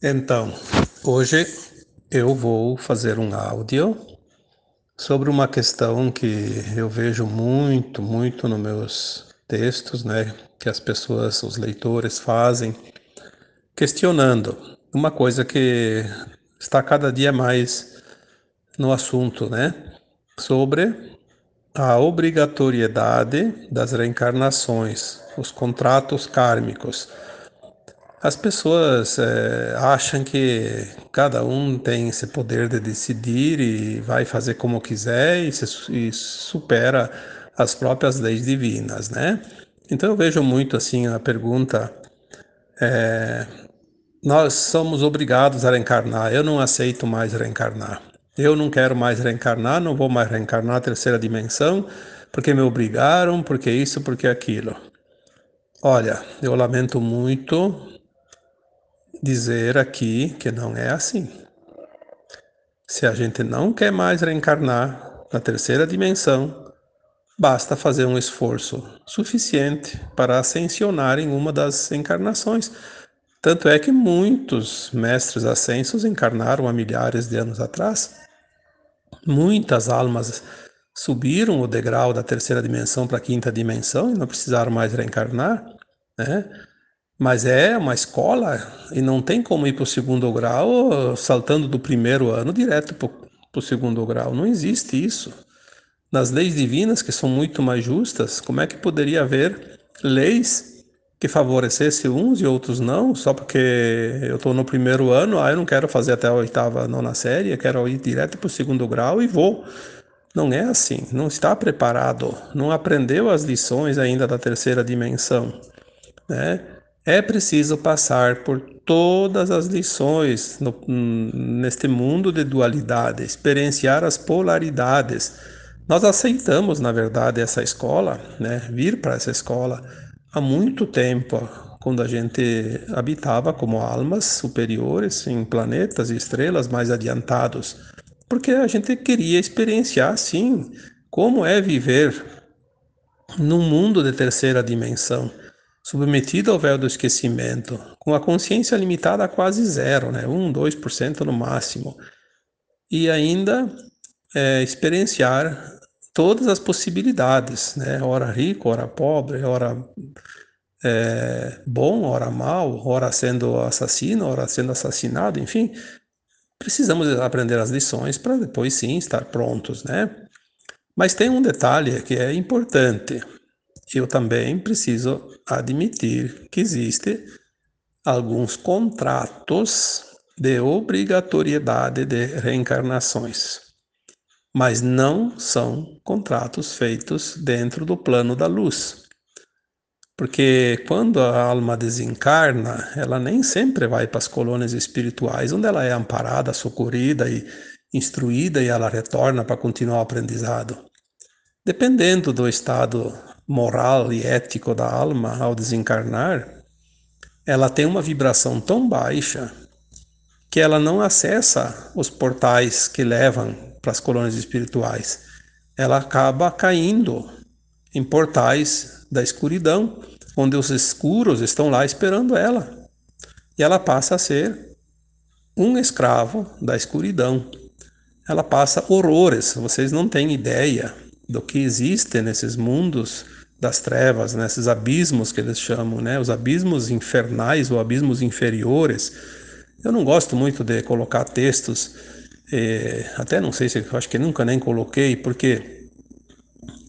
Então, hoje eu vou fazer um áudio sobre uma questão que eu vejo muito, muito nos meus textos, né, que as pessoas, os leitores fazem, questionando. Uma coisa que está cada dia mais no assunto, né, sobre a obrigatoriedade das reencarnações, os contratos kármicos as pessoas é, acham que cada um tem esse poder de decidir e vai fazer como quiser e, se, e supera as próprias leis divinas, né? Então eu vejo muito assim a pergunta: é, nós somos obrigados a reencarnar. Eu não aceito mais reencarnar. Eu não quero mais reencarnar, não vou mais reencarnar na terceira dimensão, porque me obrigaram, porque isso, porque aquilo. Olha, eu lamento muito, dizer aqui que não é assim. Se a gente não quer mais reencarnar na terceira dimensão, basta fazer um esforço suficiente para ascensionar em uma das encarnações. Tanto é que muitos mestres ascensos encarnaram há milhares de anos atrás. Muitas almas subiram o degrau da terceira dimensão para a quinta dimensão e não precisaram mais reencarnar, né? Mas é uma escola e não tem como ir para o segundo grau saltando do primeiro ano direto para o segundo grau. Não existe isso. Nas leis divinas, que são muito mais justas, como é que poderia haver leis que favorecessem uns e outros não, só porque eu estou no primeiro ano, ah, eu não quero fazer até a oitava, nona série, eu quero ir direto para o segundo grau e vou. Não é assim, não está preparado, não aprendeu as lições ainda da terceira dimensão, né? É preciso passar por todas as lições no, neste mundo de dualidade, experienciar as polaridades. Nós aceitamos, na verdade, essa escola, né, vir para essa escola há muito tempo, quando a gente habitava como almas superiores em planetas e estrelas mais adiantados, porque a gente queria experienciar, sim, como é viver num mundo de terceira dimensão submetido ao véu do esquecimento, com a consciência limitada a quase zero, né? 1, 2% no máximo, e ainda é, experienciar todas as possibilidades, né? Hora rico, hora pobre, hora é, bom, hora mal, hora sendo assassino, hora sendo assassinado, enfim, precisamos aprender as lições para depois sim estar prontos, né? Mas tem um detalhe que é importante eu também preciso admitir que existe alguns contratos de obrigatoriedade de reencarnações, mas não são contratos feitos dentro do plano da luz. Porque quando a alma desencarna, ela nem sempre vai para as colônias espirituais, onde ela é amparada, socorrida e instruída e ela retorna para continuar o aprendizado. Dependendo do estado moral e ético da alma ao desencarnar, ela tem uma vibração tão baixa que ela não acessa os portais que levam para as colônias espirituais. Ela acaba caindo em portais da escuridão, onde os escuros estão lá esperando ela. E ela passa a ser um escravo da escuridão. Ela passa horrores, vocês não têm ideia do que existe nesses mundos das trevas, né? abismos que eles chamam, né? os abismos infernais ou abismos inferiores. Eu não gosto muito de colocar textos, eh, até não sei se acho que nunca nem coloquei, porque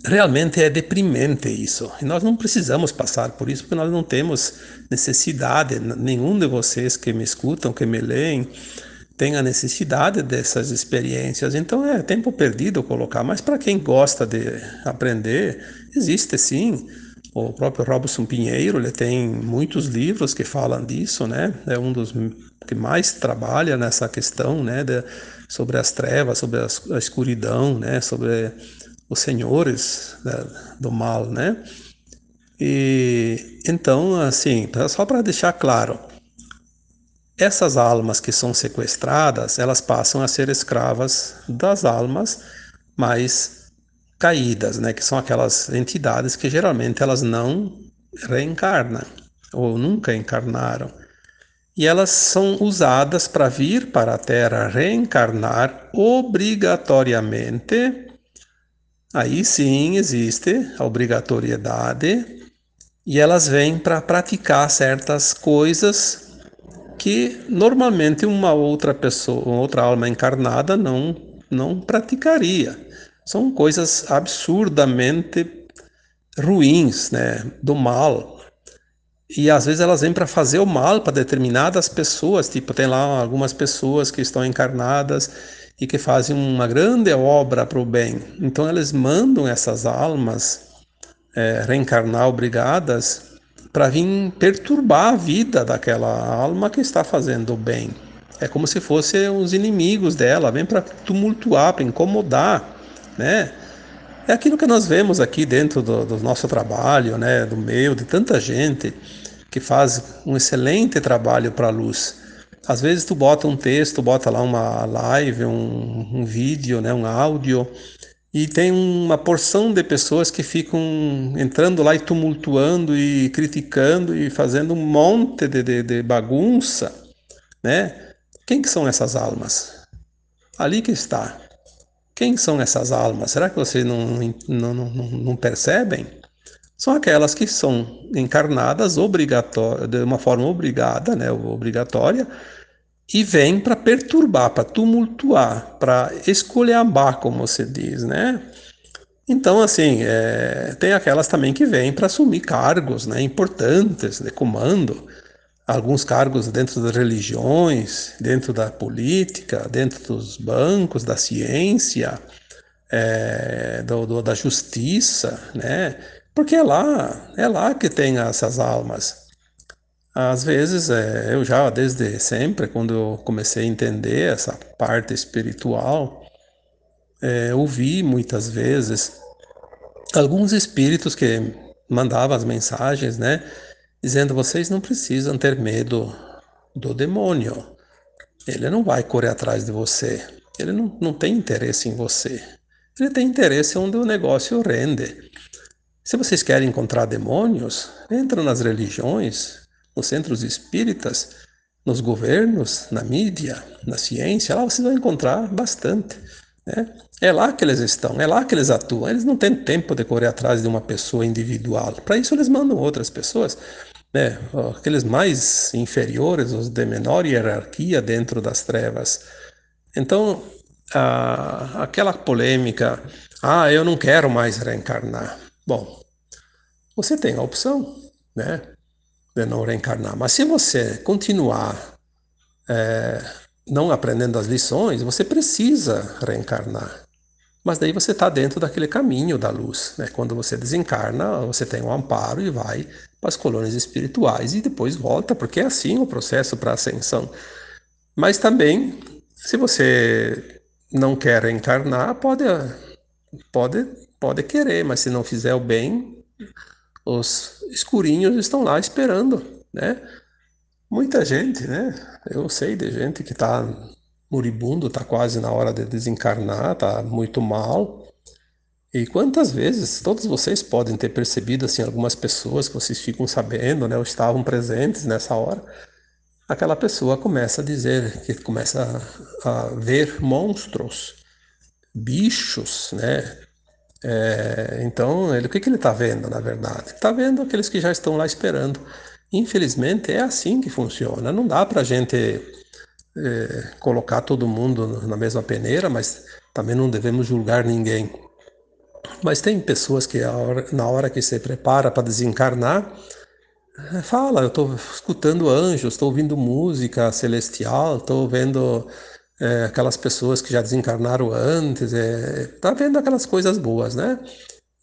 realmente é deprimente isso. E nós não precisamos passar por isso, porque nós não temos necessidade, nenhum de vocês que me escutam, que me leem, tem a necessidade dessas experiências. Então é tempo perdido colocar, mas para quem gosta de aprender, existe sim. O próprio Robson Pinheiro, ele tem muitos livros que falam disso, né? É um dos que mais trabalha nessa questão, né, de, sobre as trevas, sobre as, a escuridão, né, sobre os senhores né, do mal, né? E então, assim, só para deixar claro, essas almas que são sequestradas, elas passam a ser escravas das almas mais caídas, né, que são aquelas entidades que geralmente elas não reencarnam ou nunca encarnaram. e elas são usadas para vir para a Terra reencarnar obrigatoriamente. Aí sim existe a obrigatoriedade, e elas vêm para praticar certas coisas que normalmente uma outra pessoa, uma outra alma encarnada não não praticaria. São coisas absurdamente ruins, né, do mal. E às vezes elas vêm para fazer o mal para determinadas pessoas, tipo, tem lá algumas pessoas que estão encarnadas e que fazem uma grande obra para o bem. Então eles mandam essas almas é, reencarnar obrigadas para vir perturbar a vida daquela alma que está fazendo o bem. É como se fossem os inimigos dela, vem para tumultuar, para incomodar, né? É aquilo que nós vemos aqui dentro do, do, nosso trabalho, né, do meu, de tanta gente que faz um excelente trabalho para a luz. Às vezes tu bota um texto, bota lá uma live, um, um vídeo, né, um áudio, e tem uma porção de pessoas que ficam entrando lá e tumultuando e criticando e fazendo um monte de, de, de bagunça, né? Quem que são essas almas? Ali que está. Quem são essas almas? Será que vocês não, não, não, não percebem? São aquelas que são encarnadas de uma forma obrigada, né, obrigatória, e vêm para perturbar, para tumultuar, para escolhambar, como se diz, né? Então, assim, é, tem aquelas também que vêm para assumir cargos né, importantes de comando, alguns cargos dentro das religiões, dentro da política, dentro dos bancos, da ciência, é, do, do, da justiça, né? Porque é lá, é lá que tem essas almas. Às vezes, é, eu já desde sempre, quando eu comecei a entender essa parte espiritual, é, ouvi muitas vezes alguns espíritos que mandavam as mensagens, né, dizendo: vocês não precisam ter medo do demônio. Ele não vai correr atrás de você. Ele não, não tem interesse em você. Ele tem interesse onde o negócio rende. Se vocês querem encontrar demônios, entram nas religiões, nos centros espíritas, nos governos, na mídia, na ciência, lá vocês vão encontrar bastante. Né? É lá que eles estão, é lá que eles atuam. Eles não têm tempo de correr atrás de uma pessoa individual. Para isso, eles mandam outras pessoas, né? aqueles mais inferiores, os de menor hierarquia dentro das trevas. Então, a, aquela polêmica, ah, eu não quero mais reencarnar. Bom, você tem a opção, né? De não reencarnar. Mas se você continuar é, não aprendendo as lições, você precisa reencarnar. Mas daí você está dentro daquele caminho da luz. Né? Quando você desencarna, você tem um amparo e vai para as colônias espirituais e depois volta, porque é assim o processo para ascensão. Mas também, se você não quer reencarnar, pode, pode, pode querer, mas se não fizer o bem, os escurinhos estão lá esperando, né? Muita gente, né? Eu sei de gente que está moribundo, está quase na hora de desencarnar, está muito mal. E quantas vezes, todos vocês podem ter percebido, assim, algumas pessoas que vocês ficam sabendo, né, ou estavam presentes nessa hora, aquela pessoa começa a dizer, que começa a, a ver monstros, bichos, né, é, então, ele, o que, que ele está vendo, na verdade? Está vendo aqueles que já estão lá esperando. Infelizmente, é assim que funciona. Não dá para a gente é, colocar todo mundo na mesma peneira, mas também não devemos julgar ninguém. Mas tem pessoas que, na hora que se prepara para desencarnar, é, fala: Eu estou escutando anjos, estou ouvindo música celestial, estou vendo é, aquelas pessoas que já desencarnaram antes, é, tá vendo aquelas coisas boas, né?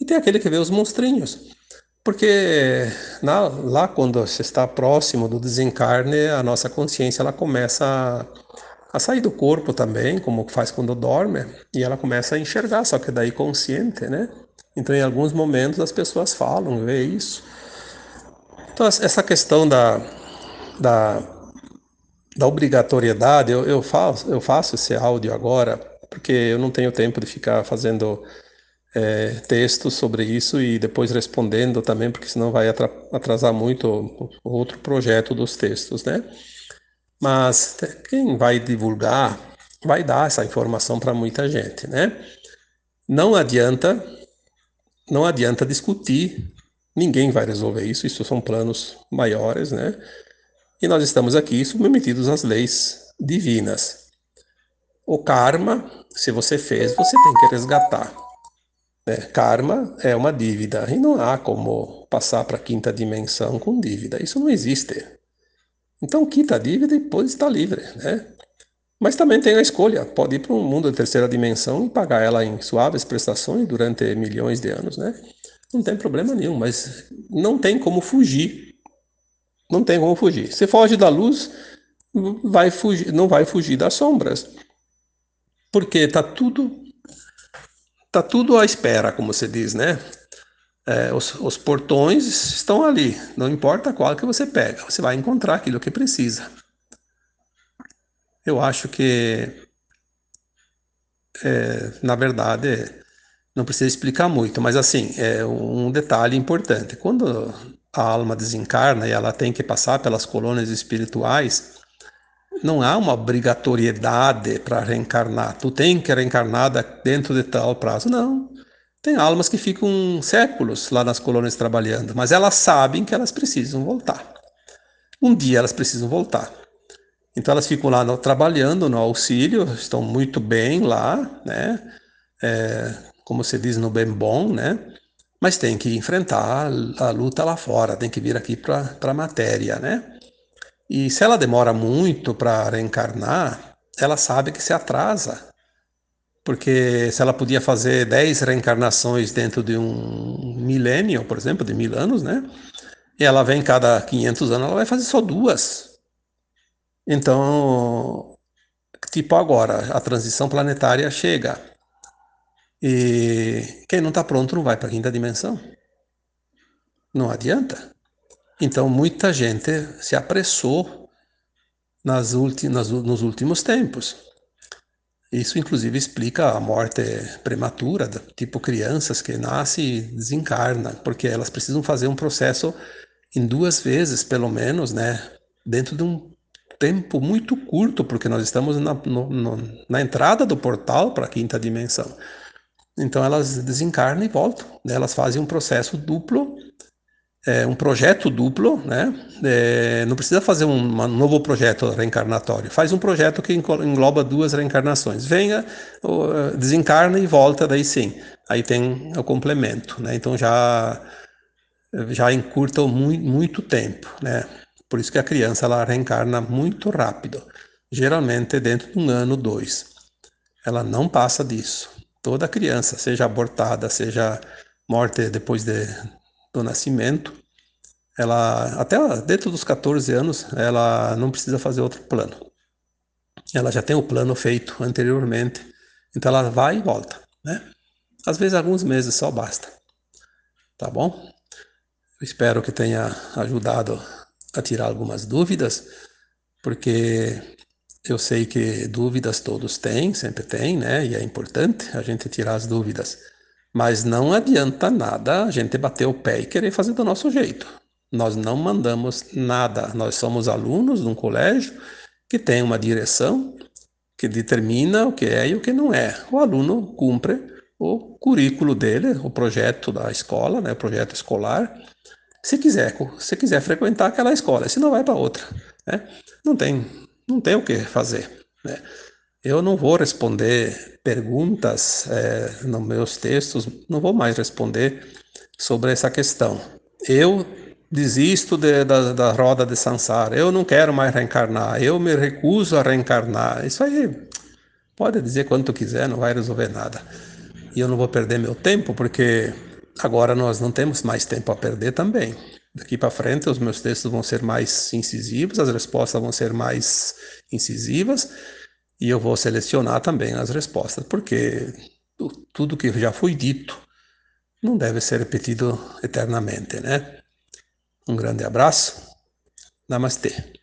E tem aquele que vê os monstrinhos. Porque na, lá quando você está próximo do desencarne, a nossa consciência ela começa a, a sair do corpo também, como faz quando dorme, e ela começa a enxergar, só que daí consciente, né? Então, em alguns momentos, as pessoas falam, vê isso. Então, essa questão da, da da obrigatoriedade, eu, eu, faço, eu faço esse áudio agora porque eu não tenho tempo de ficar fazendo é, textos sobre isso e depois respondendo também, porque senão vai atrasar muito o outro projeto dos textos, né? Mas quem vai divulgar vai dar essa informação para muita gente, né? Não adianta, não adianta discutir. Ninguém vai resolver isso. Isso são planos maiores, né? E nós estamos aqui submetidos às leis divinas. O karma, se você fez, você tem que resgatar. Né? Karma é uma dívida e não há como passar para a quinta dimensão com dívida. Isso não existe. Então quita a dívida e depois está livre, né? Mas também tem a escolha, pode ir para um mundo de terceira dimensão e pagar ela em suaves prestações durante milhões de anos, né? Não tem problema nenhum, mas não tem como fugir. Não tem como fugir. Se foge da luz, vai fugir, não vai fugir das sombras. Porque está tudo tá tudo à espera, como se diz, né? É, os, os, portões estão ali, não importa qual que você pega, você vai encontrar aquilo que precisa. Eu acho que, é, na verdade, não precisa explicar muito, mas assim, é um detalhe importante. Quando a alma desencarna e ela tem que passar pelas colônias espirituais, não há uma obrigatoriedade para reencarnar. Tu tem que reencarnar dentro de tal prazo. Não. Tem almas que ficam séculos lá nas colônias trabalhando, mas elas sabem que elas precisam voltar. Um dia elas precisam voltar. Então elas ficam lá no, trabalhando no auxílio, estão muito bem lá, né? É, como se diz no bem bom, né? Mas tem que enfrentar a luta lá fora, tem que vir aqui para a matéria, né? E se ela demora muito para reencarnar, ela sabe que se atrasa porque se ela podia fazer 10 reencarnações dentro de um milênio, por exemplo, de mil anos, né? E ela vem cada 500 anos, ela vai fazer só duas. Então, tipo agora, a transição planetária chega. E quem não está pronto não vai para a quinta dimensão. Não adianta. Então, muita gente se apressou nas últimas, nos últimos tempos. Isso, inclusive, explica a morte prematura, tipo crianças que nascem e desencarnam, porque elas precisam fazer um processo em duas vezes, pelo menos, né? Dentro de um tempo muito curto, porque nós estamos na, no, no, na entrada do portal para a quinta dimensão. Então, elas desencarnam e voltam. Né? Elas fazem um processo duplo é, um projeto duplo, né? É, não precisa fazer um, um, novo projeto reencarnatório. Faz um projeto que engloba duas reencarnações. Venha, desencarna e volta, daí sim. Aí tem o complemento, né? Então já já encurta muito, muito tempo, né? Por isso que a criança ela reencarna muito rápido, geralmente dentro de um ano, dois. Ela não passa disso. Toda criança, seja abortada, seja morte depois de do nascimento, ela até dentro dos 14 anos, ela não precisa fazer outro plano. Ela já tem o plano feito anteriormente, então ela vai e volta, né? Às vezes alguns meses só basta. Tá bom? Eu espero que tenha ajudado a tirar algumas dúvidas, porque eu sei que dúvidas todos têm, sempre tem, né? E é importante a gente tirar as dúvidas. Mas não adianta nada a gente bater o pé e querer fazer do nosso jeito. Nós não mandamos nada. Nós somos alunos de um colégio que tem uma direção que determina o que é e o que não é. O aluno cumpre o currículo dele, o projeto da escola, né, o projeto escolar. Se quiser, se quiser frequentar aquela escola, se não vai para outra, né? Não tem, não tem o que fazer, né? Eu não vou responder perguntas é, nos meus textos, não vou mais responder sobre essa questão. Eu desisto de, da, da roda de Sansara, eu não quero mais reencarnar, eu me recuso a reencarnar. Isso aí pode dizer quanto quiser, não vai resolver nada. E eu não vou perder meu tempo, porque agora nós não temos mais tempo a perder também. Daqui para frente, os meus textos vão ser mais incisivos, as respostas vão ser mais incisivas e eu vou selecionar também as respostas, porque tudo que já foi dito não deve ser repetido eternamente, né? Um grande abraço. Namastê.